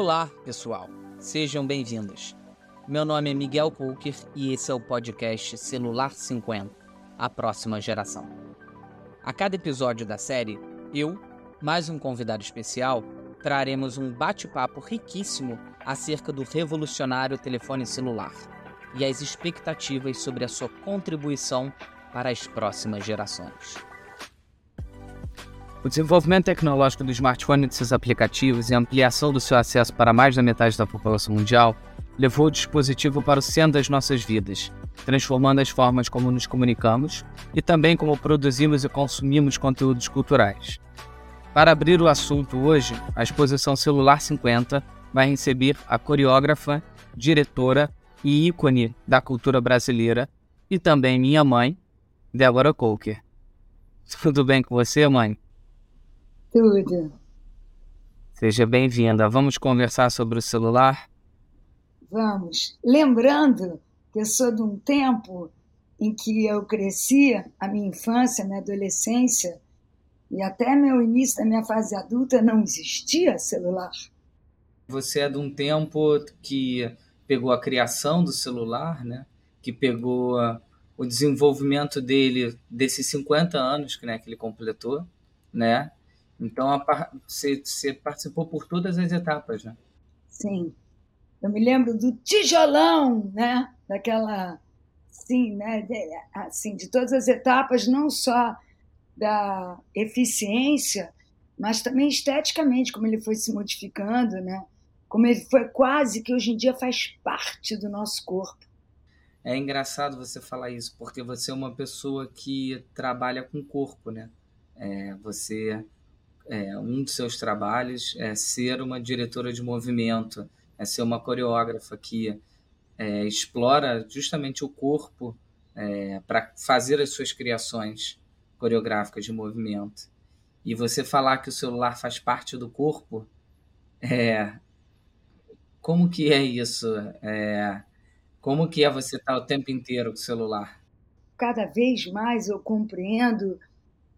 Olá, pessoal. Sejam bem-vindos. Meu nome é Miguel Coker e esse é o podcast Celular 50, a próxima geração. A cada episódio da série, eu, mais um convidado especial, traremos um bate-papo riquíssimo acerca do revolucionário telefone celular e as expectativas sobre a sua contribuição para as próximas gerações. O desenvolvimento tecnológico do smartphone e de seus aplicativos e a ampliação do seu acesso para mais da metade da população mundial levou o dispositivo para o centro das nossas vidas, transformando as formas como nos comunicamos e também como produzimos e consumimos conteúdos culturais. Para abrir o assunto hoje, a exposição Celular 50 vai receber a coreógrafa, diretora e ícone da cultura brasileira e também minha mãe, Débora Coker. Tudo bem com você, mãe? Tudo. Seja bem-vinda. Vamos conversar sobre o celular? Vamos. Lembrando que eu sou de um tempo em que eu cresci, a minha infância, minha adolescência, e até meu início da minha fase adulta não existia celular. Você é de um tempo que pegou a criação do celular, né? que pegou o desenvolvimento dele desses 50 anos né, que ele completou, né? Então, a, você, você participou por todas as etapas, né? Sim. Eu me lembro do tijolão, né? Daquela, sim, né? Assim, de todas as etapas, não só da eficiência, mas também esteticamente, como ele foi se modificando, né? Como ele foi quase que hoje em dia faz parte do nosso corpo. É engraçado você falar isso, porque você é uma pessoa que trabalha com o corpo, né? É, você é, um dos seus trabalhos é ser uma diretora de movimento, é ser uma coreógrafa que é, explora justamente o corpo é, para fazer as suas criações coreográficas de movimento. E você falar que o celular faz parte do corpo, é, como que é isso? É, como que é você estar o tempo inteiro com o celular? Cada vez mais eu compreendo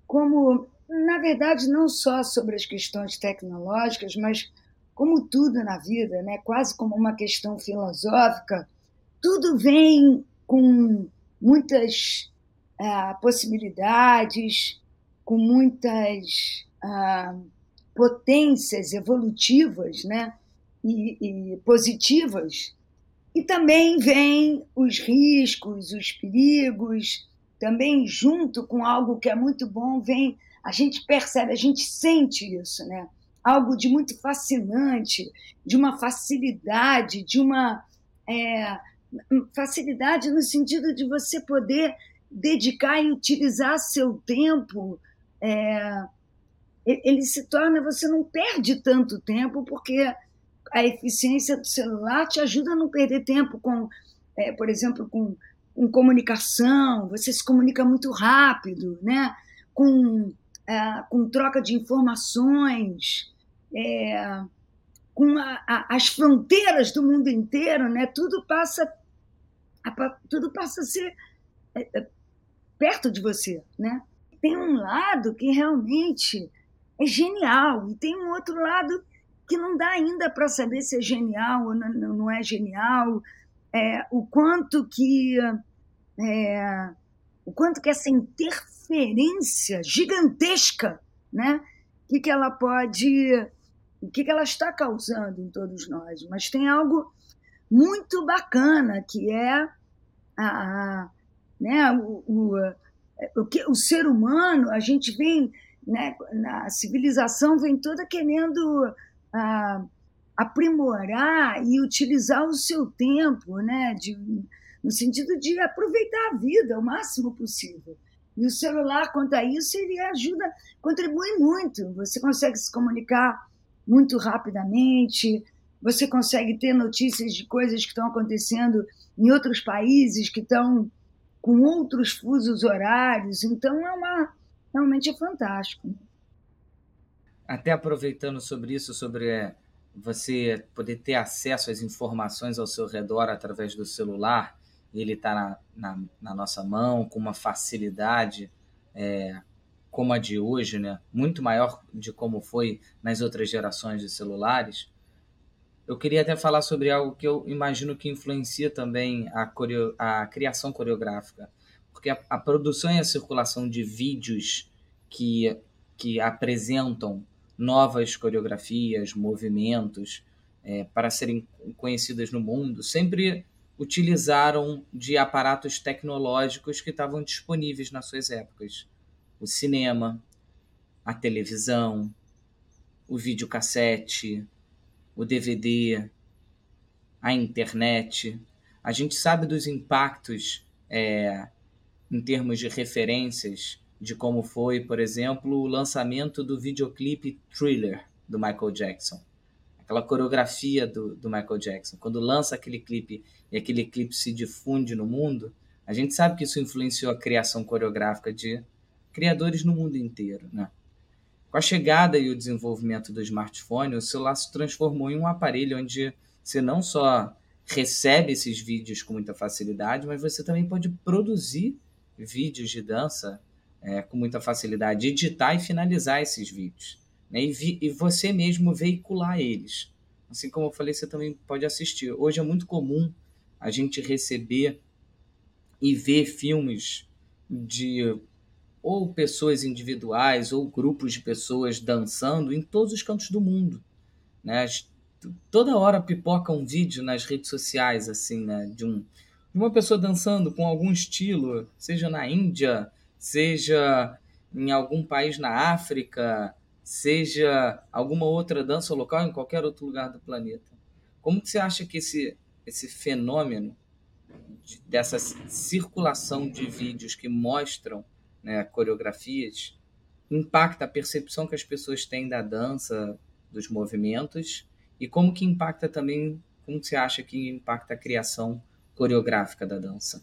como na verdade, não só sobre as questões tecnológicas, mas como tudo na vida, né? quase como uma questão filosófica, tudo vem com muitas uh, possibilidades, com muitas uh, potências evolutivas né? E, e positivas. E também vem os riscos, os perigos, também junto com algo que é muito bom, vem a gente percebe, a gente sente isso, né? Algo de muito fascinante, de uma facilidade, de uma é, facilidade no sentido de você poder dedicar e utilizar seu tempo. É, ele se torna, você não perde tanto tempo, porque a eficiência do celular te ajuda a não perder tempo com, é, por exemplo, com, com comunicação, você se comunica muito rápido, né? com é, com troca de informações, é, com a, a, as fronteiras do mundo inteiro, né? tudo, passa a, tudo passa a ser é, é, perto de você. Né? Tem um lado que realmente é genial, e tem um outro lado que não dá ainda para saber se é genial ou não, não é genial, é, o quanto que é, o quanto que essa interferência gigantesca, né? Que, que ela pode, o que, que ela está causando em todos nós. Mas tem algo muito bacana que é a, a né, o, o, o, que, o ser humano, a gente vem, né, na civilização vem toda querendo a, aprimorar e utilizar o seu tempo, né, de, no sentido de aproveitar a vida o máximo possível. E o celular, quanto a isso, ele ajuda, contribui muito. Você consegue se comunicar muito rapidamente, você consegue ter notícias de coisas que estão acontecendo em outros países que estão com outros fusos horários. Então, é uma, realmente é fantástico. Até aproveitando sobre isso, sobre é, você poder ter acesso às informações ao seu redor através do celular, ele está na, na, na, nossa mão com uma facilidade é, como a de hoje, né? muito maior de como foi nas outras gerações de celulares. eu queria até falar sobre algo que eu imagino que influencia também a, coreo, a criação coreográfica, porque a, a produção e a circulação de vídeos que, que apresentam novas coreografias, movimentos, é, para serem conhecidas no mundo, sempre utilizaram de aparatos tecnológicos que estavam disponíveis nas suas épocas. O cinema, a televisão, o videocassete, o DVD, a internet. A gente sabe dos impactos é, em termos de referências de como foi, por exemplo, o lançamento do videoclipe Thriller do Michael Jackson aquela coreografia do, do Michael Jackson. Quando lança aquele clipe e aquele clipe se difunde no mundo, a gente sabe que isso influenciou a criação coreográfica de criadores no mundo inteiro. Né? Com a chegada e o desenvolvimento do smartphone, o celular se transformou em um aparelho onde você não só recebe esses vídeos com muita facilidade, mas você também pode produzir vídeos de dança é, com muita facilidade, editar e finalizar esses vídeos né? e, vi, e você mesmo veicular eles. Assim como eu falei, você também pode assistir. Hoje é muito comum a gente receber e ver filmes de ou pessoas individuais ou grupos de pessoas dançando em todos os cantos do mundo, né? Toda hora pipoca um vídeo nas redes sociais assim, né, de um de uma pessoa dançando com algum estilo, seja na Índia, seja em algum país na África, seja alguma outra dança local em qualquer outro lugar do planeta. Como que você acha que esse, esse fenômeno de, dessa circulação de vídeos que mostram né, coreografias impacta a percepção que as pessoas têm da dança, dos movimentos e como que impacta também, como você acha que impacta a criação coreográfica da dança?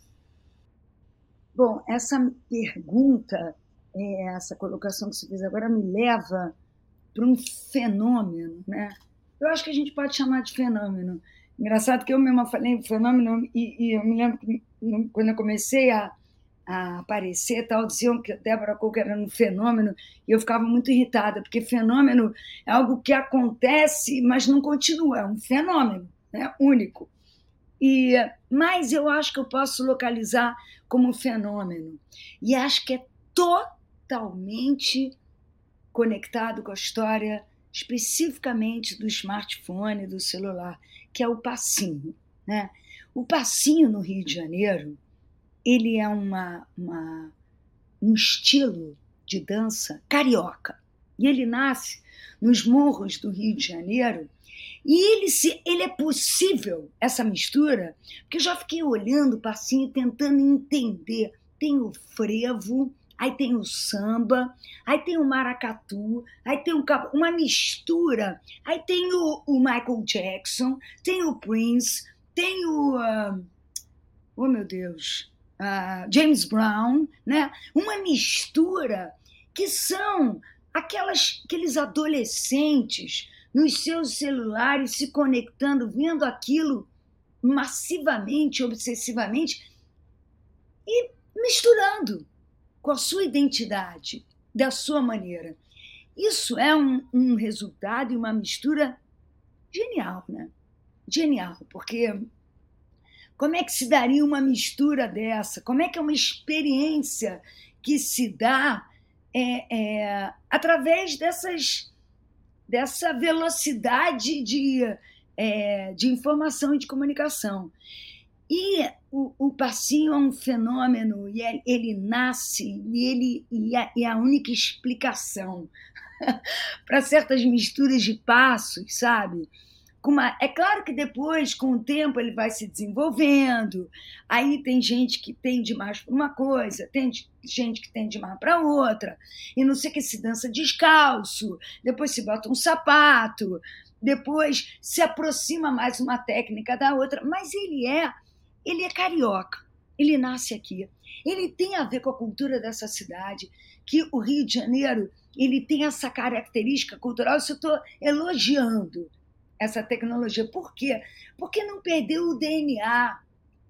Bom, essa pergunta essa colocação que você fez agora me leva para um fenômeno, né? Eu acho que a gente pode chamar de fenômeno. Engraçado que eu mesma falei fenômeno e, e eu me lembro que quando eu comecei a, a aparecer tal diziam que a Débora Cook era um fenômeno e eu ficava muito irritada porque fenômeno é algo que acontece mas não continua é um fenômeno né único e mas eu acho que eu posso localizar como fenômeno e acho que é totalmente totalmente conectado com a história especificamente do smartphone, do celular, que é o passinho. Né? O passinho no Rio de Janeiro, ele é uma, uma, um estilo de dança carioca. E ele nasce nos morros do Rio de Janeiro. E ele, se, ele é possível, essa mistura, porque eu já fiquei olhando o passinho tentando entender. Tem o frevo, aí tem o samba, aí tem o maracatu, aí tem um, uma mistura, aí tem o, o, Michael Jackson, tem o Prince, tem o. Uh, oh meu Deus! Uh, James Brown, né? Uma mistura que são aquelas, aqueles adolescentes nos seus celulares se conectando, vendo aquilo massivamente, obsessivamente e misturando com a sua identidade, da sua maneira. Isso é um, um resultado e uma mistura genial, né? Genial, porque como é que se daria uma mistura dessa? Como é que é uma experiência que se dá é, é, através dessas, dessa velocidade de, é, de informação e de comunicação? E o, o passinho é um fenômeno, e ele, ele nasce, e, ele, e, a, e a única explicação para certas misturas de passos, sabe? Uma, é claro que depois, com o tempo, ele vai se desenvolvendo. Aí tem gente que tende mais para uma coisa, tem gente que tende mais para outra. E não sei que se dança descalço, depois se bota um sapato, depois se aproxima mais uma técnica da outra. Mas ele é ele é carioca, ele nasce aqui. Ele tem a ver com a cultura dessa cidade, que o Rio de Janeiro ele tem essa característica cultural. Isso eu estou elogiando essa tecnologia. Por quê? Porque não perdeu o DNA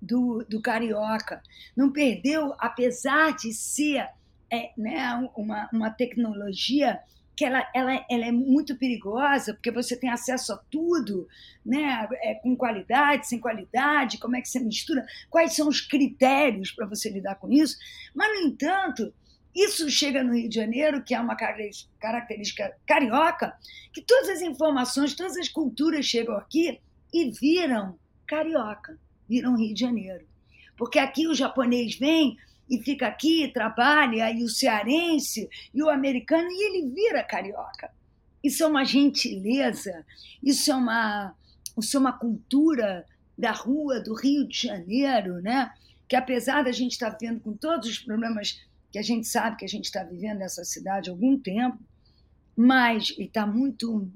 do, do carioca, não perdeu, apesar de ser é, né, uma, uma tecnologia que ela, ela, ela é muito perigosa, porque você tem acesso a tudo, né? É, com qualidade, sem qualidade, como é que você mistura, quais são os critérios para você lidar com isso. Mas, no entanto, isso chega no Rio de Janeiro, que é uma característica carioca, que todas as informações, todas as culturas chegam aqui e viram carioca, viram Rio de Janeiro. Porque aqui o japonês vem e fica aqui, trabalha, e o cearense, e o americano, e ele vira carioca. Isso é uma gentileza, isso é uma, isso é uma cultura da rua do Rio de Janeiro, né? que apesar da gente estar vivendo com todos os problemas que a gente sabe que a gente está vivendo nessa cidade há algum tempo, mas está muito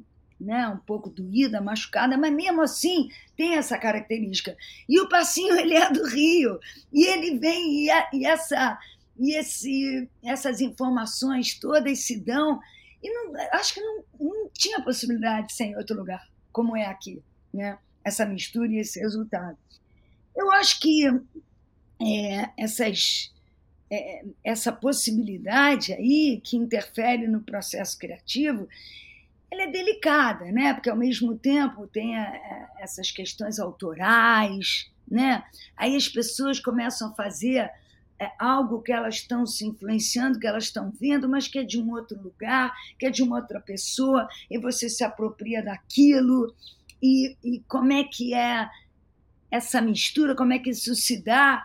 né, um pouco doída, machucada, mas mesmo assim tem essa característica. E o passinho ele é do Rio e ele vem e, a, e essa e esse, essas informações todas se dão e não, acho que não, não tinha possibilidade de ser em outro lugar como é aqui, né? Essa mistura e esse resultado. Eu acho que é, essas é, essa possibilidade aí que interfere no processo criativo ela é delicada, né? Porque ao mesmo tempo tem a, a, essas questões autorais, né? Aí as pessoas começam a fazer é, algo que elas estão se influenciando, que elas estão vendo, mas que é de um outro lugar, que é de uma outra pessoa, e você se apropria daquilo. E, e como é que é essa mistura, como é que isso se dá?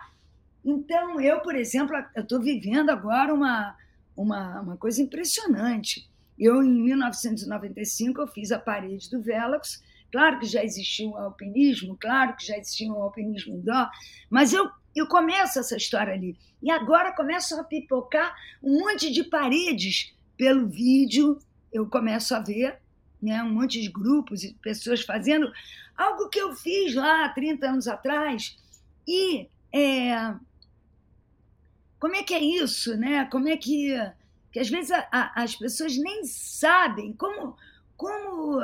Então, eu, por exemplo, eu estou vivendo agora uma, uma, uma coisa impressionante eu, em 1995, eu fiz a parede do Velox. Claro que já existia o alpinismo, claro que já existia o alpinismo indoor, mas eu, eu começo essa história ali. E agora começam a pipocar um monte de paredes pelo vídeo, eu começo a ver né, um monte de grupos e pessoas fazendo algo que eu fiz lá 30 anos atrás. E é, como é que é isso? Né? Como é que que às vezes a, a, as pessoas nem sabem como, como,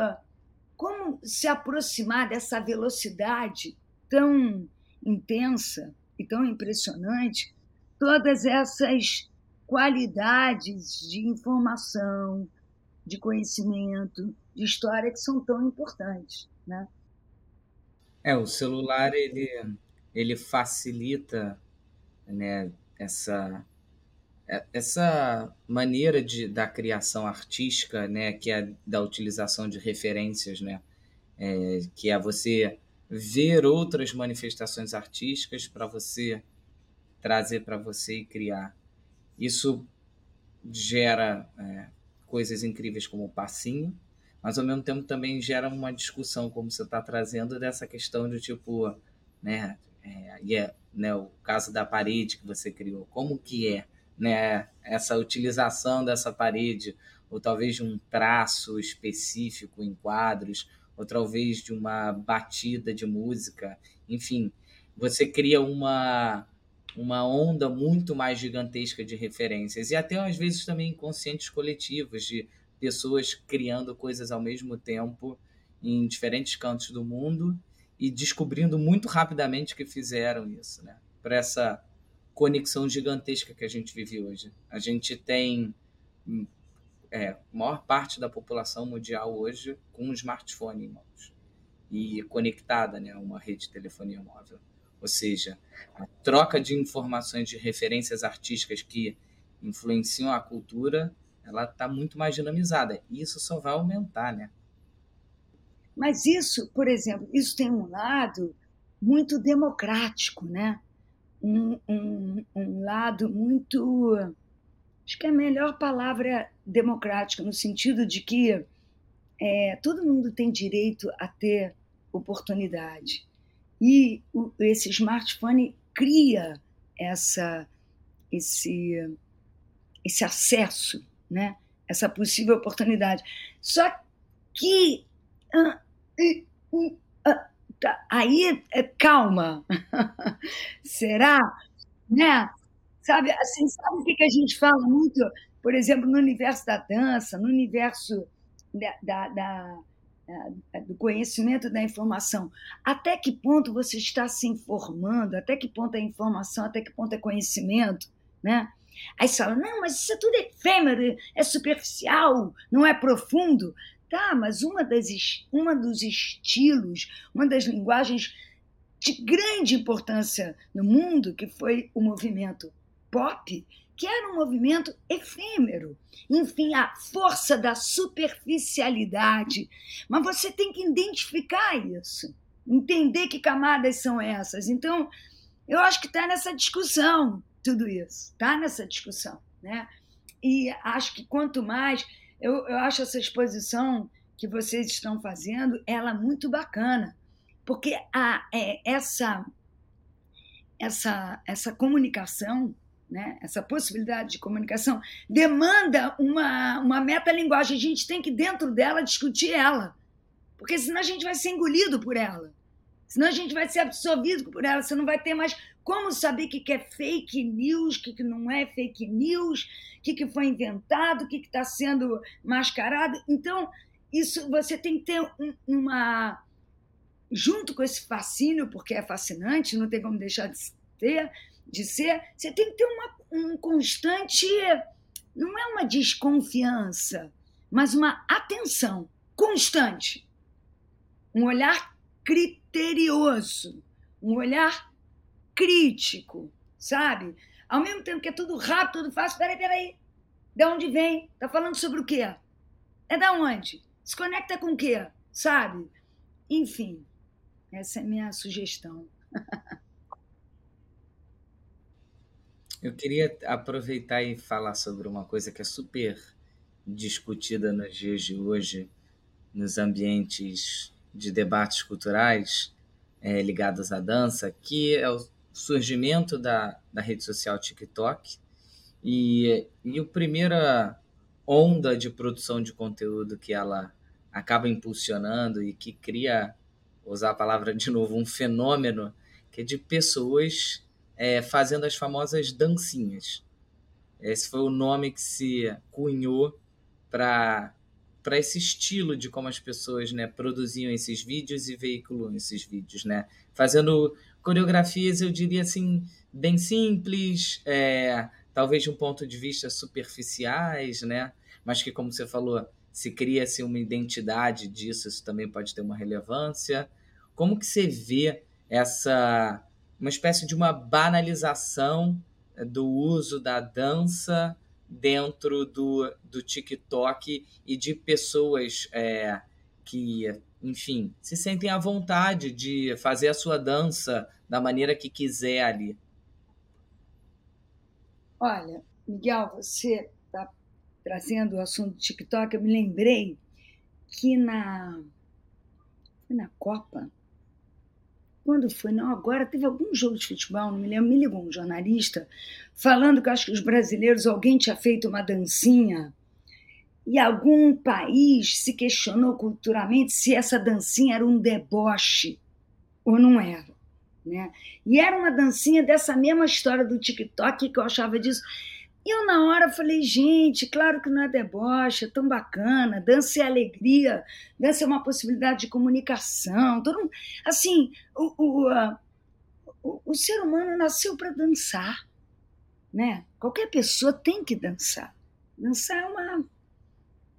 como se aproximar dessa velocidade tão intensa e tão impressionante, todas essas qualidades de informação, de conhecimento, de história que são tão importantes, né? É, o celular ele ele facilita, né, essa essa maneira de, da criação artística, né, que é da utilização de referências, né, é, que é você ver outras manifestações artísticas para você trazer para você e criar. Isso gera é, coisas incríveis como o passinho, mas ao mesmo tempo também gera uma discussão, como você está trazendo, dessa questão de tipo, né, é, yeah, né, o caso da parede que você criou, como que é né, essa utilização dessa parede, ou talvez de um traço específico em quadros, ou talvez de uma batida de música, enfim, você cria uma uma onda muito mais gigantesca de referências e até às vezes também inconscientes coletivos de pessoas criando coisas ao mesmo tempo em diferentes cantos do mundo e descobrindo muito rapidamente que fizeram isso, né? Para essa conexão gigantesca que a gente vive hoje. A gente tem é, maior parte da população mundial hoje com um smartphone em mãos e conectada né, a uma rede de telefonia móvel. Ou seja, a troca de informações de referências artísticas que influenciam a cultura, ela está muito mais dinamizada. E isso só vai aumentar, né? Mas isso, por exemplo, isso tem um lado muito democrático, né? Um, um, um lado muito. Acho que a melhor palavra é democrática, no sentido de que é, todo mundo tem direito a ter oportunidade. E o, esse smartphone cria essa, esse, esse acesso, né? essa possível oportunidade. Só que. Ah, ah, Tá, aí, é, calma. Será? Né? Sabe, assim, sabe o que a gente fala muito, por exemplo, no universo da dança, no universo da, da, da, do conhecimento da informação? Até que ponto você está se informando? Até que ponto é informação? Até que ponto é conhecimento? Né? Aí você fala, não, mas isso é tudo efêmero, é superficial, não é profundo. Tá, mas uma, das, uma dos estilos, uma das linguagens de grande importância no mundo, que foi o movimento pop, que era um movimento efêmero. Enfim, a força da superficialidade. Mas você tem que identificar isso, entender que camadas são essas. Então, eu acho que está nessa discussão tudo isso, está nessa discussão. Né? E acho que quanto mais. Eu, eu acho essa exposição que vocês estão fazendo, ela muito bacana, porque a, é, essa, essa, essa comunicação né? essa possibilidade de comunicação, demanda uma, uma metalinguagem. A gente tem que, dentro dela, discutir ela. Porque senão a gente vai ser engolido por ela. Senão a gente vai ser absorvido por ela. Você não vai ter mais como saber o que é fake news, o que não é fake news, o que foi inventado, o que está sendo mascarado. Então, isso você tem que ter uma. Junto com esse fascínio, porque é fascinante, não tem como deixar de ter, de ser, você tem que ter uma, um constante, não é uma desconfiança, mas uma atenção constante. Um olhar criterioso, um olhar crítico, sabe? Ao mesmo tempo que é tudo rápido, tudo fácil, peraí, peraí. De onde vem? Tá falando sobre o quê? É da onde? Se conecta com o quê? Sabe? Enfim, essa é a minha sugestão. Eu queria aproveitar e falar sobre uma coisa que é super discutida nos dias de hoje, nos ambientes de debates culturais é, ligados à dança, que é o surgimento da, da rede social TikTok e, e a primeira onda de produção de conteúdo que ela acaba impulsionando e que cria, usar a palavra de novo, um fenômeno que é de pessoas é, fazendo as famosas dancinhas. Esse foi o nome que se cunhou para para esse estilo de como as pessoas né, produziam esses vídeos e veiculam esses vídeos, né? Fazendo coreografias, eu diria assim, bem simples, é, talvez de um ponto de vista superficiais, né? Mas que, como você falou, se cria-se uma identidade disso, isso também pode ter uma relevância. Como que você vê essa uma espécie de uma banalização do uso da dança dentro do, do TikTok e de pessoas é, que, enfim, se sentem à vontade de fazer a sua dança da maneira que quiser ali. Olha, Miguel, você está trazendo o assunto do TikTok, eu me lembrei que na, na Copa quando foi? Não, agora teve algum jogo de futebol, não me lembro, me ligou um jornalista falando que acho que os brasileiros, alguém tinha feito uma dancinha e algum país se questionou culturalmente se essa dancinha era um deboche ou não era. Né? E era uma dancinha dessa mesma história do TikTok que eu achava disso. E eu, na hora, falei, gente, claro que não é deboche, é tão bacana, dança é alegria, dança é uma possibilidade de comunicação. Todo assim, o, o, o, o ser humano nasceu para dançar, né? Qualquer pessoa tem que dançar. Dançar é uma,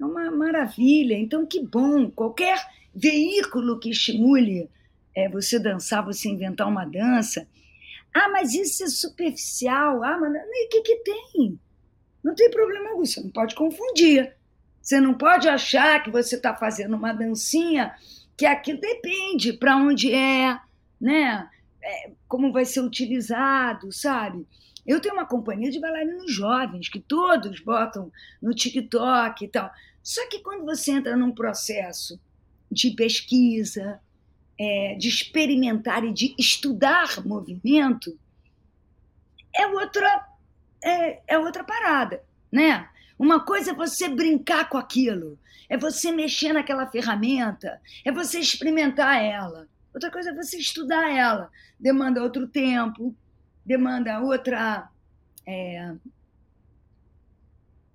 é uma maravilha. Então, que bom, qualquer veículo que estimule é, você dançar, você inventar uma dança, ah, mas isso é superficial. Ah, mas o que, que tem? Não tem problema algum, você não pode confundir. Você não pode achar que você está fazendo uma dancinha que aquilo depende para onde é, né? É, como vai ser utilizado, sabe? Eu tenho uma companhia de bailarinos jovens que todos botam no TikTok e tal. Só que quando você entra num processo de pesquisa, é, de experimentar e de estudar movimento, é outra, é, é outra parada, né? Uma coisa é você brincar com aquilo, é você mexer naquela ferramenta, é você experimentar ela. Outra coisa é você estudar ela. Demanda outro tempo, demanda outra. É,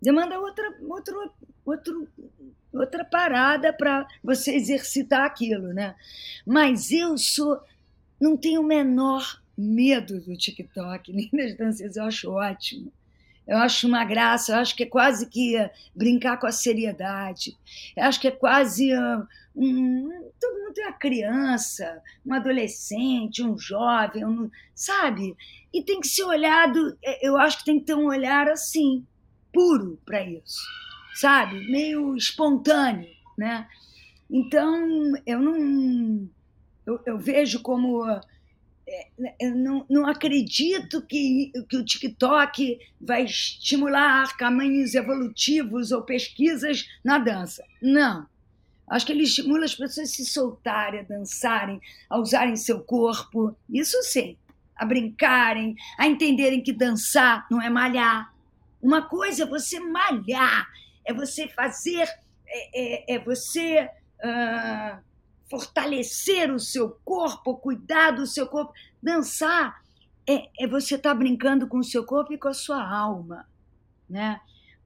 demanda outra, outro, outro, outra parada para você exercitar aquilo, né? Mas eu sou, não tenho o menor medo do TikTok, nem das danças, eu acho ótimo. Eu acho uma graça, eu acho que é quase que brincar com a seriedade. Eu acho que é quase uh, um, todo mundo tem uma criança, um adolescente, um jovem, um, sabe? E tem que ser olhado, é, eu acho que tem que ter um olhar assim, puro para isso, sabe? Meio espontâneo, né? Então, eu não. Eu, eu vejo como. É, eu não, não acredito que, que o TikTok vai estimular caminhos evolutivos ou pesquisas na dança. Não. Acho que ele estimula as pessoas a se soltarem, a dançarem, a usarem seu corpo. Isso sim. A brincarem, a entenderem que dançar não é malhar. Uma coisa é você malhar, é você fazer, é, é, é você uh, fortalecer o seu corpo, cuidar do seu corpo. Dançar é, é você estar tá brincando com o seu corpo e com a sua alma. Né?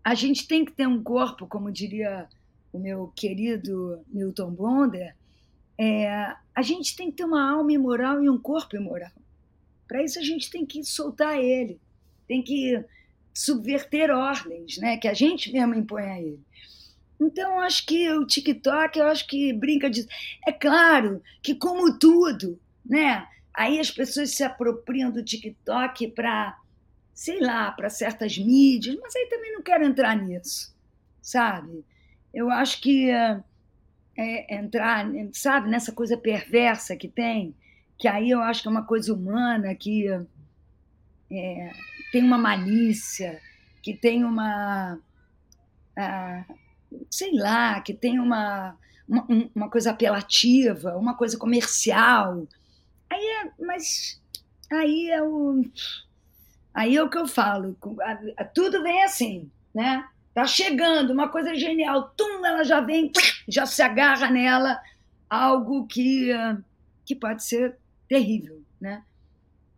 A gente tem que ter um corpo, como diria o meu querido Milton Bonder, é, a gente tem que ter uma alma imoral e um corpo imoral. Para isso a gente tem que soltar ele, tem que subverter ordens, né, que a gente mesmo impõe a ele. Então, acho que o TikTok, eu acho que brinca disso. É claro que, como tudo, né? Aí as pessoas se apropriam do TikTok para, sei lá, para certas mídias, mas aí também não quero entrar nisso, sabe? eu acho que é, entrar, sabe, nessa coisa perversa que tem, que aí eu acho que é uma coisa humana, que é, tem uma malícia, que tem uma. Ah, sei lá, que tem uma, uma, uma, coisa apelativa, uma coisa comercial. Aí é, mas aí é o. Aí é o que eu falo, tudo vem assim, né? Tá chegando, uma coisa genial, tum, ela já vem, já se agarra nela, algo que, que pode ser terrível, né?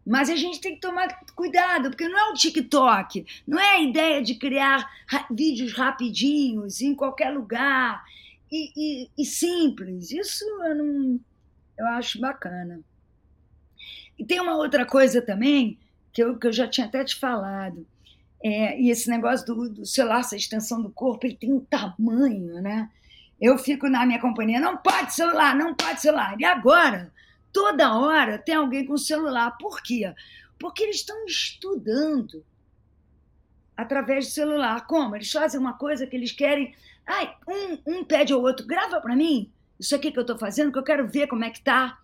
Mas a gente tem que tomar cuidado, porque não é o TikTok, não é a ideia de criar vídeos rapidinhos em qualquer lugar e, e, e simples. Isso eu, não, eu acho bacana. E tem uma outra coisa também que eu, que eu já tinha até te falado é, e esse negócio do, do celular, essa extensão do corpo, ele tem um tamanho, né? Eu fico na minha companhia, não pode celular, não pode celular. E agora, toda hora tem alguém com celular. Por quê? Porque eles estão estudando através do celular. Como? Eles fazem uma coisa que eles querem. Ai, um, um pede ao outro, grava para mim isso aqui que eu estou fazendo, que eu quero ver como é que tá.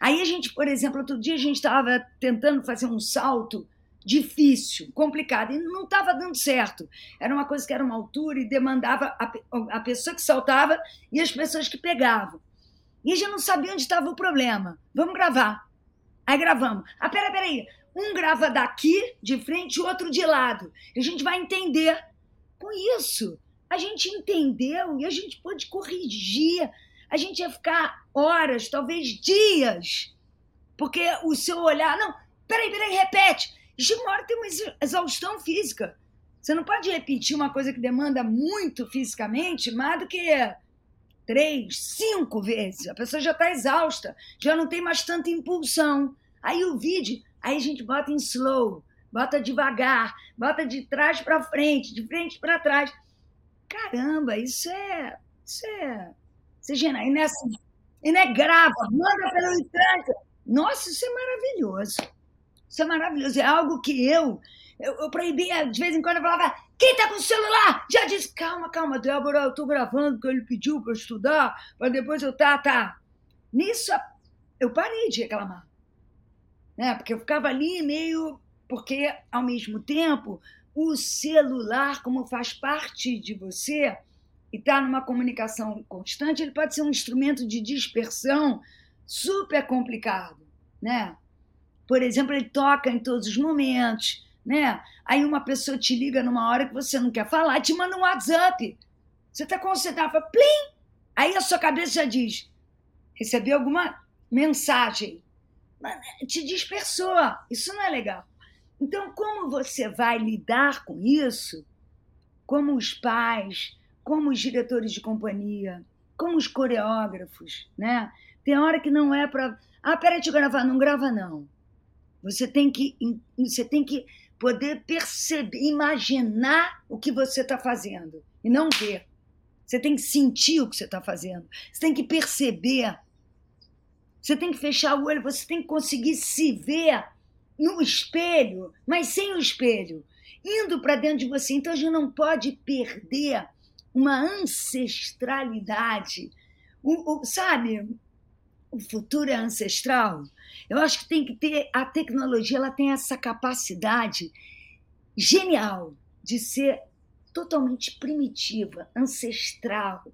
Aí a gente, por exemplo, outro dia a gente estava tentando fazer um salto difícil, complicado, e não estava dando certo. Era uma coisa que era uma altura e demandava a, a pessoa que saltava e as pessoas que pegavam. E a gente não sabia onde estava o problema. Vamos gravar. Aí gravamos. Ah, pera, peraí. Um grava daqui, de frente, o outro de lado. E a gente vai entender. Com isso, a gente entendeu e a gente pôde corrigir. A gente ia ficar horas, talvez dias. Porque o seu olhar. Não, peraí, peraí, repete de uma hora tem uma exaustão física. Você não pode repetir uma coisa que demanda muito fisicamente, mais do que três, cinco vezes. A pessoa já está exausta, já não tem mais tanta impulsão. Aí o vídeo, aí a gente bota em slow, bota devagar, bota de trás para frente, de frente para trás. Caramba, isso é. Isso é. Isso é genial. E, nessa, e não é grava, manda pelo instante. Nossa, isso é maravilhoso. Isso é maravilhoso. É algo que eu, eu, eu proibia, de vez em quando eu falava, quem está com o celular? Já disse, calma, calma, Débora, eu estou gravando porque ele pediu para estudar, para depois eu tá, tá. Nisso eu parei de reclamar. Né? Porque eu ficava ali meio. Porque, ao mesmo tempo, o celular, como faz parte de você e está numa comunicação constante, ele pode ser um instrumento de dispersão super complicado, né? Por exemplo, ele toca em todos os momentos, né? Aí uma pessoa te liga numa hora que você não quer falar, te manda um WhatsApp. Você está concentrado, fala, plim! Aí a sua cabeça já diz, recebeu alguma mensagem. Te dispersou. Isso não é legal. Então, como você vai lidar com isso? Como os pais, como os diretores de companhia, como os coreógrafos, né? Tem hora que não é para. Ah, peraí, te gravar. Não grava, não. Você tem que, você tem que poder perceber, imaginar o que você está fazendo e não ver. Você tem que sentir o que você está fazendo. Você tem que perceber. Você tem que fechar o olho. Você tem que conseguir se ver no espelho, mas sem o espelho, indo para dentro de você. Então a gente não pode perder uma ancestralidade. O, o, sabe, o futuro é ancestral. Eu acho que tem que ter a tecnologia, ela tem essa capacidade genial de ser totalmente primitiva, ancestral.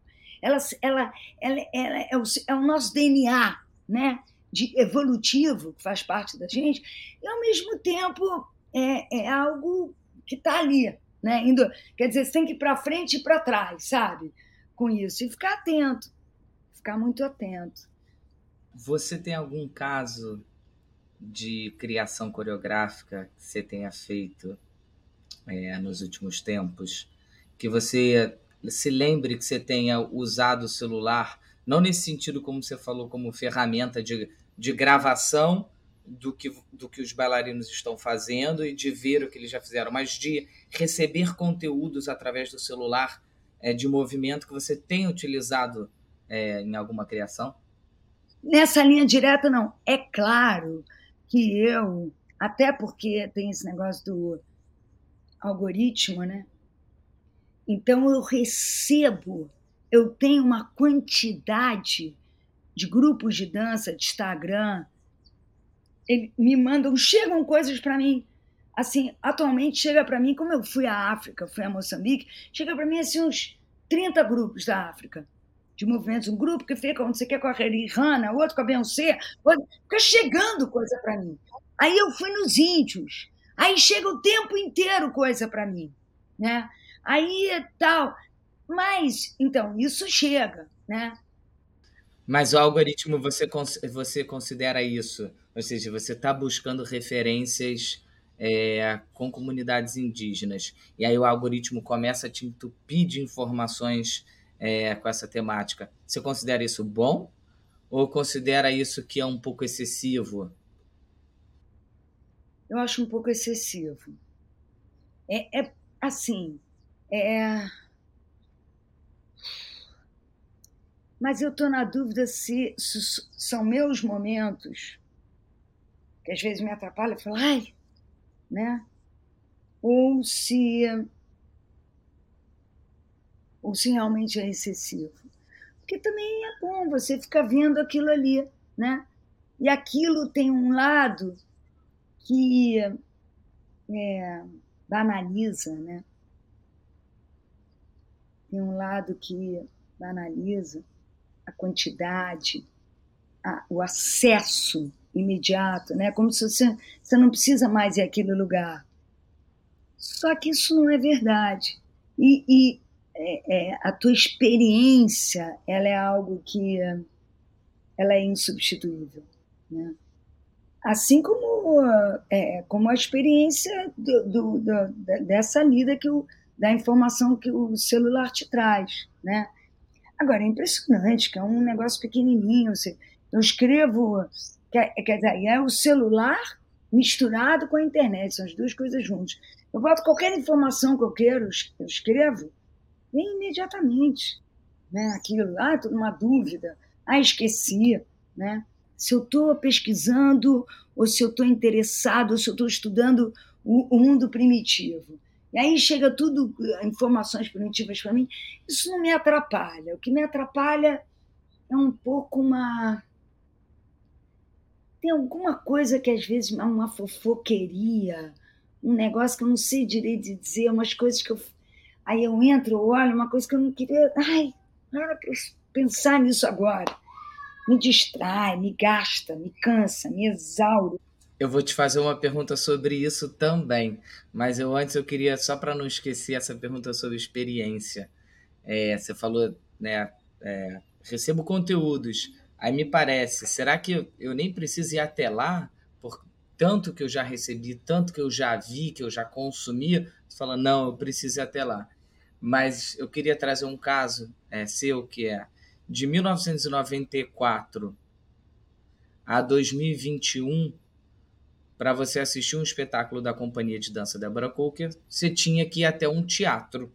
Ela, ela, ela, ela é, o, é, o, nosso DNA, né? De evolutivo que faz parte da gente, e ao mesmo tempo é, é algo que está ali, né? Indo, quer dizer, você tem que ir para frente e para trás, sabe? Com isso e ficar atento, ficar muito atento. Você tem algum caso de criação coreográfica que você tenha feito é, nos últimos tempos? Que você se lembre que você tenha usado o celular, não nesse sentido como você falou, como ferramenta de, de gravação do que, do que os bailarinos estão fazendo e de ver o que eles já fizeram, mas de receber conteúdos através do celular é, de movimento que você tem utilizado é, em alguma criação? Nessa linha direta, não. É claro que eu, até porque tem esse negócio do algoritmo, né? Então eu recebo, eu tenho uma quantidade de grupos de dança, de Instagram, ele, me mandam, chegam coisas para mim. Assim, atualmente chega para mim, como eu fui à África, fui a Moçambique, chega para mim assim uns 30 grupos da África de movimentos, um grupo que fica onde você quer com a Rihanna, outro com a Beyoncé, outro, fica chegando coisa para mim. Aí eu fui nos índios, aí chega o tempo inteiro coisa para mim, né? Aí tal, mas então isso chega, né? Mas o algoritmo você você considera isso, ou seja, você está buscando referências é, com comunidades indígenas e aí o algoritmo começa a te entupir de informações é, com essa temática. Você considera isso bom ou considera isso que é um pouco excessivo? Eu acho um pouco excessivo. É, é assim, é... mas eu estou na dúvida se, se, são meus momentos que às vezes me atrapalham, eu falo, ai, né? Ou se ou se realmente é excessivo. Porque também é bom você ficar vendo aquilo ali, né? E aquilo tem um lado que é, banaliza, né? Tem um lado que banaliza a quantidade, a, o acesso imediato, né? Como se você, você não precisa mais ir àquele lugar. Só que isso não é verdade. E, e, é, é, a tua experiência ela é algo que ela é insubstituível, né? Assim como é, como a experiência do, do, do, dessa lida que o, da informação que o celular te traz, né? Agora é impressionante que é um negócio pequenininho. Eu escrevo, quer, quer dizer, é o celular misturado com a internet, são as duas coisas juntas. Eu boto qualquer informação que eu quero, eu escrevo, imediatamente. Né? Aquilo, ah, estou numa dúvida, ah, esqueci. Né? Se eu estou pesquisando, ou se eu estou interessado, ou se eu estou estudando o, o, mundo primitivo. E aí chega tudo, informações primitivas para mim, isso não me atrapalha. O que me atrapalha é um pouco uma. Tem alguma coisa que às vezes é uma fofoqueria, um negócio que eu não sei direito de dizer, umas coisas que eu Aí eu entro, olho, uma coisa que eu não queria. Ai, não era pensar nisso agora. Me distrai, me gasta, me cansa, me exauro. Eu vou te fazer uma pergunta sobre isso também, mas eu antes eu queria, só para não esquecer, essa pergunta sobre experiência. É, você falou, né? É, recebo conteúdos. Aí me parece, será que eu nem preciso ir até lá? Tanto que eu já recebi, tanto que eu já vi, que eu já consumi, você fala, não, eu preciso ir até lá. Mas eu queria trazer um caso é, seu que é de 1994 a 2021, para você assistir um espetáculo da companhia de dança Deborah Coker, você tinha que ir até um teatro.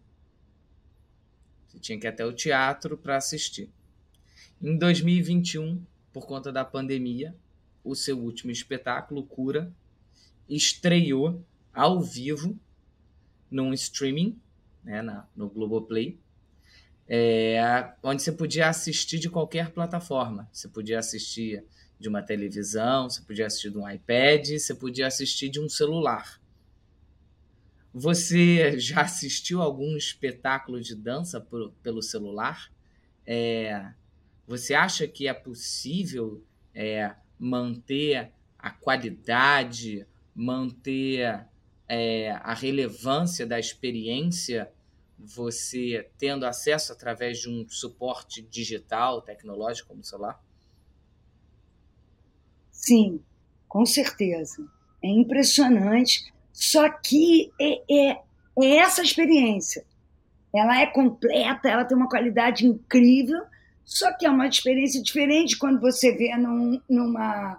Você tinha que ir até o teatro para assistir. Em 2021, por conta da pandemia, o seu último espetáculo, Cura, estreou ao vivo num streaming, né, na, no Globoplay, é, onde você podia assistir de qualquer plataforma. Você podia assistir de uma televisão, você podia assistir de um iPad, você podia assistir de um celular. Você já assistiu algum espetáculo de dança por, pelo celular? É, você acha que é possível é, manter a qualidade, manter é, a relevância da experiência, você tendo acesso através de um suporte digital, tecnológico como o celular? Sim, com certeza. É impressionante. Só que é, é, é essa experiência. Ela é completa, ela tem uma qualidade incrível, só que é uma experiência diferente quando você vê num, numa,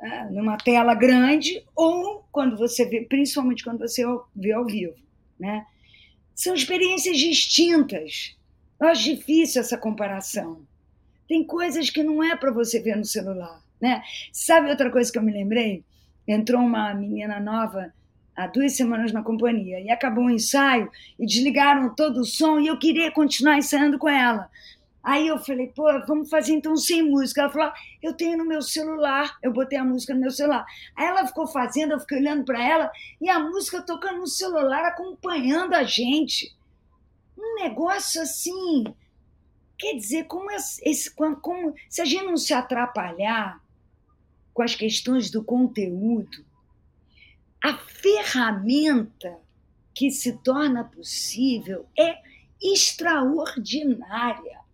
ah, numa tela grande ou quando você vê, principalmente quando você vê ao vivo, né? São experiências distintas. Eu acho difícil essa comparação. Tem coisas que não é para você ver no celular, né? Sabe outra coisa que eu me lembrei? Entrou uma menina nova há duas semanas na companhia e acabou o ensaio e desligaram todo o som e eu queria continuar ensaiando com ela. Aí eu falei, pô, vamos fazer então sem música. Ela falou, eu tenho no meu celular, eu botei a música no meu celular. Aí ela ficou fazendo, eu fiquei olhando para ela e a música tocando no celular, acompanhando a gente. Um negócio assim, quer dizer, como, esse, como se a gente não se atrapalhar com as questões do conteúdo, a ferramenta que se torna possível é extraordinária.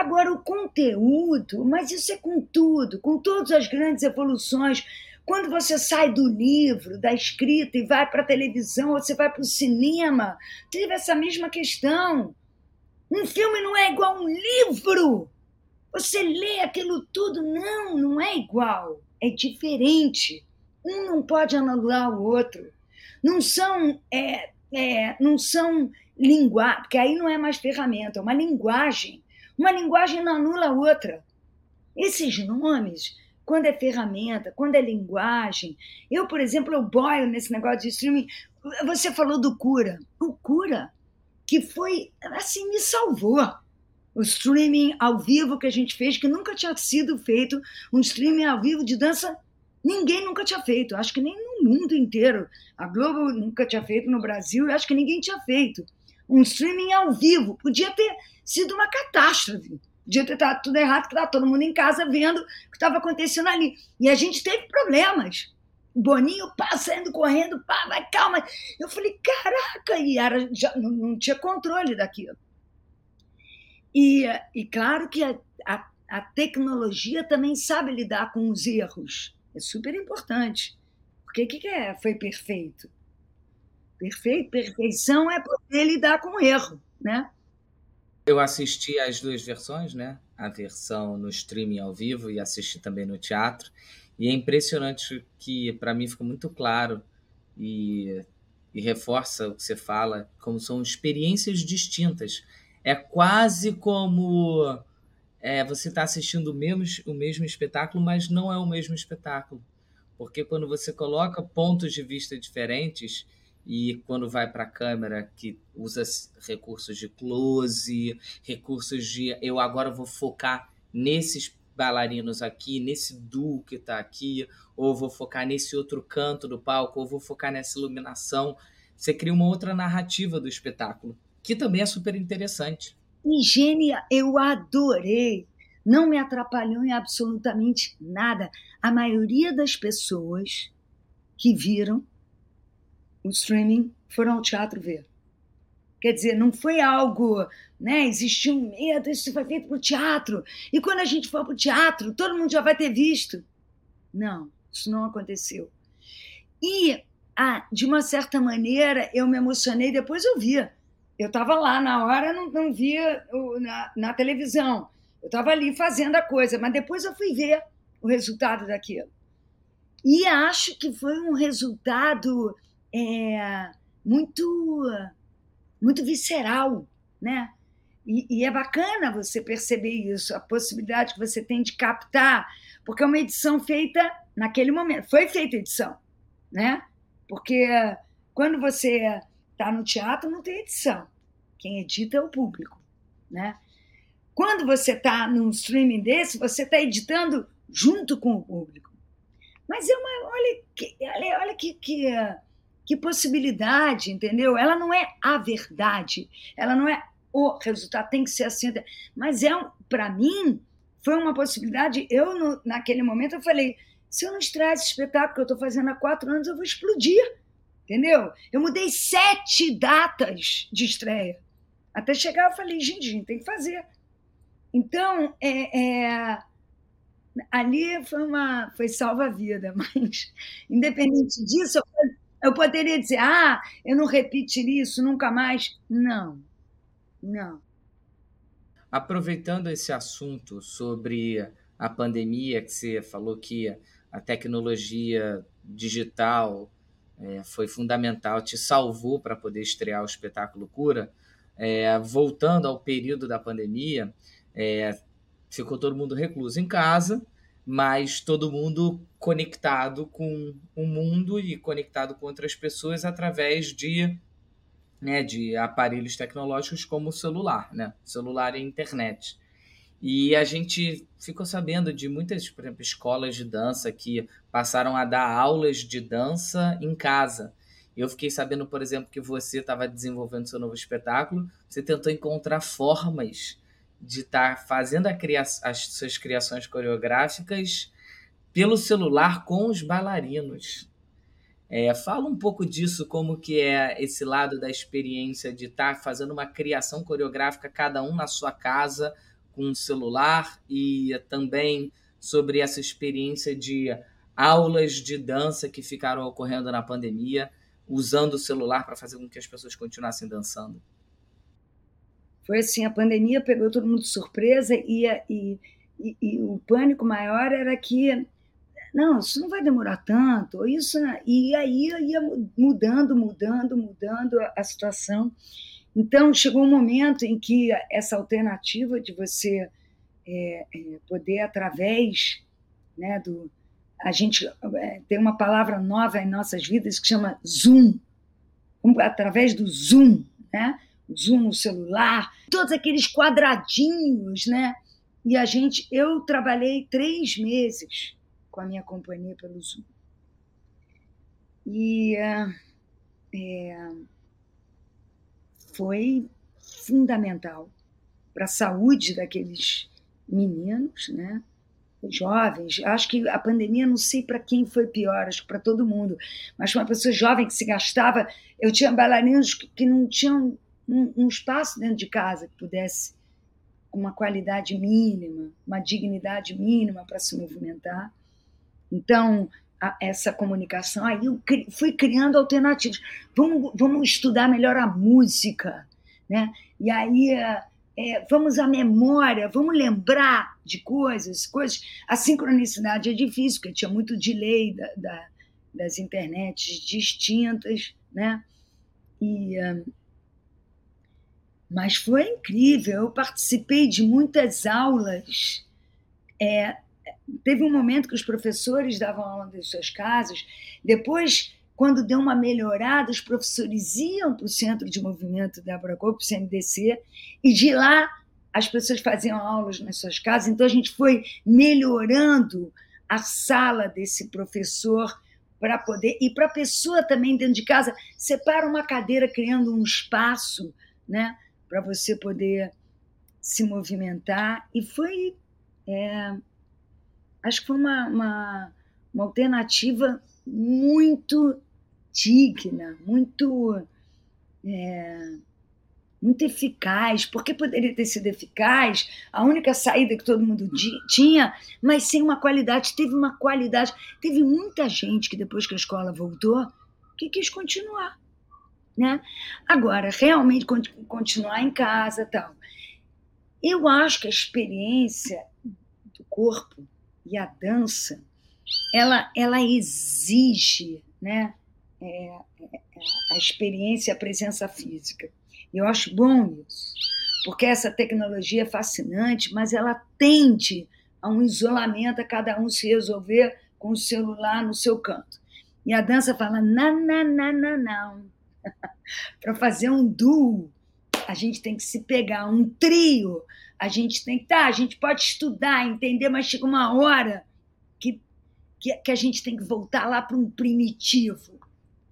Agora, o conteúdo, mas isso é com tudo, com todas as grandes evoluções. Quando você sai do livro, da escrita e vai para a televisão, ou você vai para o cinema, teve essa mesma questão. Um filme não é igual a um livro. Você lê aquilo tudo, não, não é igual, é diferente. Um não pode anular o outro. Não são, é, é, não são linguagem, porque aí não é mais ferramenta, é uma linguagem uma linguagem não anula a outra. Esses nomes, quando é ferramenta, quando é linguagem. Eu, por exemplo, eu boio nesse negócio de streaming. Você falou do Cura. O Cura, que foi, assim, me salvou. O streaming ao vivo que a gente fez, que nunca tinha sido feito, um streaming ao vivo de dança, ninguém nunca tinha feito. Acho que nem no mundo inteiro. A Globo nunca tinha feito no Brasil, acho que ninguém tinha feito. Um streaming ao vivo. Podia ter sido uma catástrofe. Podia ter estado tudo errado, que estava todo mundo em casa vendo o que estava acontecendo ali. E a gente teve problemas. Boninho pá, saindo correndo, pá, vai, calma. Eu falei, caraca, e era, já não, não tinha controle daquilo. E, e claro que a, a, a tecnologia também sabe lidar com os erros. É super importante. Porque o que, que é? Foi perfeito. Perfeito, perfeição é poder lidar com o erro, né? Eu assisti as duas versões, né? A versão no streaming ao vivo e assisti também no teatro. E é impressionante que, para mim, ficou muito claro e, e reforça o que você fala, como são experiências distintas. É quase como é, você está assistindo o mesmo, o mesmo espetáculo, mas não é o mesmo espetáculo. Porque quando você coloca pontos de vista diferentes, e quando vai para a câmera que usa recursos de close, recursos de eu agora vou focar nesses bailarinos aqui, nesse duo que está aqui, ou vou focar nesse outro canto do palco, ou vou focar nessa iluminação. Você cria uma outra narrativa do espetáculo, que também é super interessante. E gênia, eu adorei. Não me atrapalhou em absolutamente nada. A maioria das pessoas que viram o streaming foram ao teatro ver. Quer dizer, não foi algo, né? Existia um medo, isso foi feito para o teatro. E quando a gente for para o teatro, todo mundo já vai ter visto. Não, isso não aconteceu. E, ah, de uma certa maneira, eu me emocionei, depois eu via. Eu estava lá na hora, não, não via na, na televisão. Eu estava ali fazendo a coisa, mas depois eu fui ver o resultado daquilo. E acho que foi um resultado é, muito, muito visceral, né? E, e, é bacana você perceber isso, a possibilidade que você tem de captar, porque é uma edição feita naquele momento. Foi feita edição, né? Porque quando você está no teatro, não tem edição. Quem edita é o público, né? Quando você está num streaming desse, você está editando junto com o público. Mas é uma, olha, olha, olha que, que, que possibilidade, entendeu? Ela não é a verdade, ela não é o resultado, tem que ser assim. Mas é, para mim, foi uma possibilidade. Eu, no, naquele momento, eu falei: se eu não estrear esse espetáculo que eu estou fazendo há quatro anos, eu vou explodir. Entendeu? Eu mudei sete datas de estreia. Até chegar, eu falei: gente, gente tem que fazer. Então, é, é ali foi uma foi salva-vida, mas independente disso, eu, eu poderia dizer, ah, eu não repetiria isso nunca mais. Não, não. Aproveitando esse assunto sobre a pandemia, que você falou que a tecnologia digital é, foi fundamental, te salvou para poder estrear o espetáculo Cura. É, voltando ao período da pandemia, é, ficou todo mundo recluso em casa, mas todo mundo conectado com o mundo e conectado com outras pessoas através de, né, de aparelhos tecnológicos como o celular, né? celular e internet. E a gente ficou sabendo de muitas, por exemplo, escolas de dança que passaram a dar aulas de dança em casa. Eu fiquei sabendo, por exemplo, que você estava desenvolvendo seu novo espetáculo, você tentou encontrar formas de estar tá fazendo cria as suas criações coreográficas pelo celular com os bailarinos. É, fala um pouco disso, como que é esse lado da experiência de estar tá fazendo uma criação coreográfica, cada um na sua casa, com um celular, e também sobre essa experiência de aulas de dança que ficaram ocorrendo na pandemia, usando o celular para fazer com que as pessoas continuassem dançando. Foi assim, a pandemia pegou todo mundo de surpresa e, e, e, e o pânico maior era que não, isso não vai demorar tanto, isso e aí ia mudando, mudando, mudando a situação. Então chegou um momento em que essa alternativa de você é, é, poder através né, do a gente é, tem uma palavra nova em nossas vidas que chama Zoom, através do Zoom, né? Zoom no celular, todos aqueles quadradinhos, né? E a gente, eu trabalhei três meses com a minha companhia pelo Zoom. E é, foi fundamental para a saúde daqueles meninos, né? jovens. Acho que a pandemia, não sei para quem foi pior, acho que para todo mundo, mas uma pessoa jovem que se gastava. Eu tinha bailarinos que não tinham um, um espaço dentro de casa que pudesse, uma qualidade mínima, uma dignidade mínima para se movimentar. Então, a, essa comunicação, aí eu cri, fui criando alternativas. Vamos, vamos estudar melhor a música, né? E aí é, vamos à memória, vamos lembrar de coisas, coisas. A sincronicidade é difícil, porque tinha muito delay da, da, das internets distintas, né? E, mas foi incrível. Eu participei de muitas aulas. É, teve um momento que os professores davam aula das suas casas. Depois, quando deu uma melhorada, os professores iam para o centro de movimento da Abracop, para o CMDC, e de lá as pessoas faziam aulas nas suas casas. Então, a gente foi melhorando a sala desse professor para poder. E para a pessoa também dentro de casa, separa uma cadeira, criando um espaço, né? Para você poder se movimentar. E foi. É, acho que foi uma, uma, uma, alternativa muito digna, muito. É, muito eficaz, porque poderia ter sido eficaz, a única saída que todo mundo tinha, mas sem uma qualidade. Teve uma qualidade. Teve muita gente que depois que a escola voltou, que quis continuar. Né? Agora, realmente continuar em casa tal. Eu acho que a experiência do corpo e a dança ela, ela exige né, é, é, a experiência, a presença física. Eu acho bom isso, porque essa tecnologia é fascinante, mas ela tende a um isolamento, a cada um se resolver com o celular no seu canto. E a dança fala, não, não, não, não. Para fazer um duo, a gente tem que se pegar, um trio, a gente tem que, tá, a gente pode estudar, entender, mas chega uma hora que, que, que a gente tem que voltar lá para um primitivo,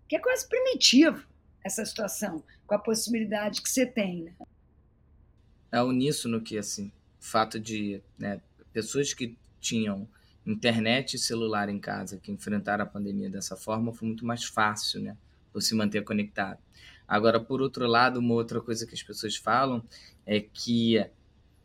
que é quase primitivo essa situação, com a possibilidade que você tem, né? É uníssono que, assim, o fato de né, pessoas que tinham internet e celular em casa, que enfrentaram a pandemia dessa forma, foi muito mais fácil, né? Por se manter conectado. Agora, por outro lado, uma outra coisa que as pessoas falam é que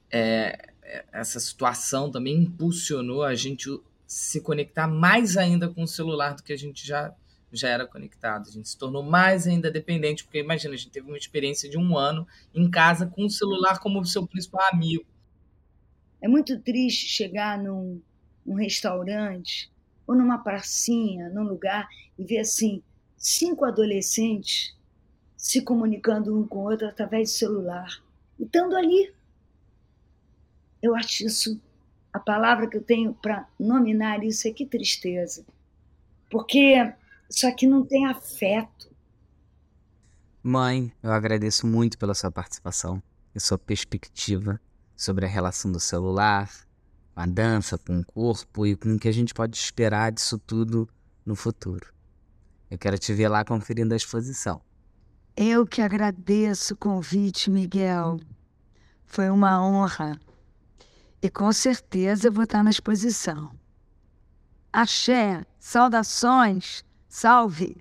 é, essa situação também impulsionou a gente se conectar mais ainda com o celular do que a gente já, já era conectado. A gente se tornou mais ainda dependente, porque imagina, a gente teve uma experiência de um ano em casa com o celular como seu principal amigo. É muito triste chegar num, num restaurante ou numa pracinha, num lugar, e ver assim, cinco adolescentes se comunicando um com o outro através do celular. E estando ali. Eu acho isso, a palavra que eu tenho para nominar isso é que tristeza. Porque isso aqui não tem afeto. Mãe, eu agradeço muito pela sua participação e sua perspectiva sobre a relação do celular, com a dança, com o corpo e com o que a gente pode esperar disso tudo no futuro. Eu quero te ver lá conferindo a exposição. Eu que agradeço o convite, Miguel. Foi uma honra. E com certeza vou estar na exposição. Axé, saudações, salve!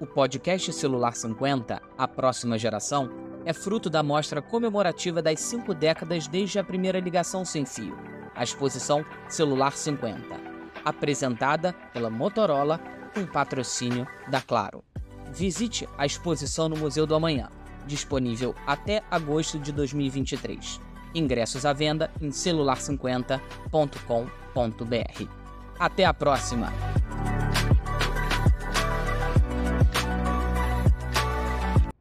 O podcast Celular 50, A Próxima Geração, é fruto da mostra comemorativa das cinco décadas desde a primeira ligação sem fio, a exposição Celular 50, apresentada pela Motorola com patrocínio da Claro. Visite a exposição no Museu do Amanhã, disponível até agosto de 2023. Ingressos à venda em celular50.com.br. Até a próxima!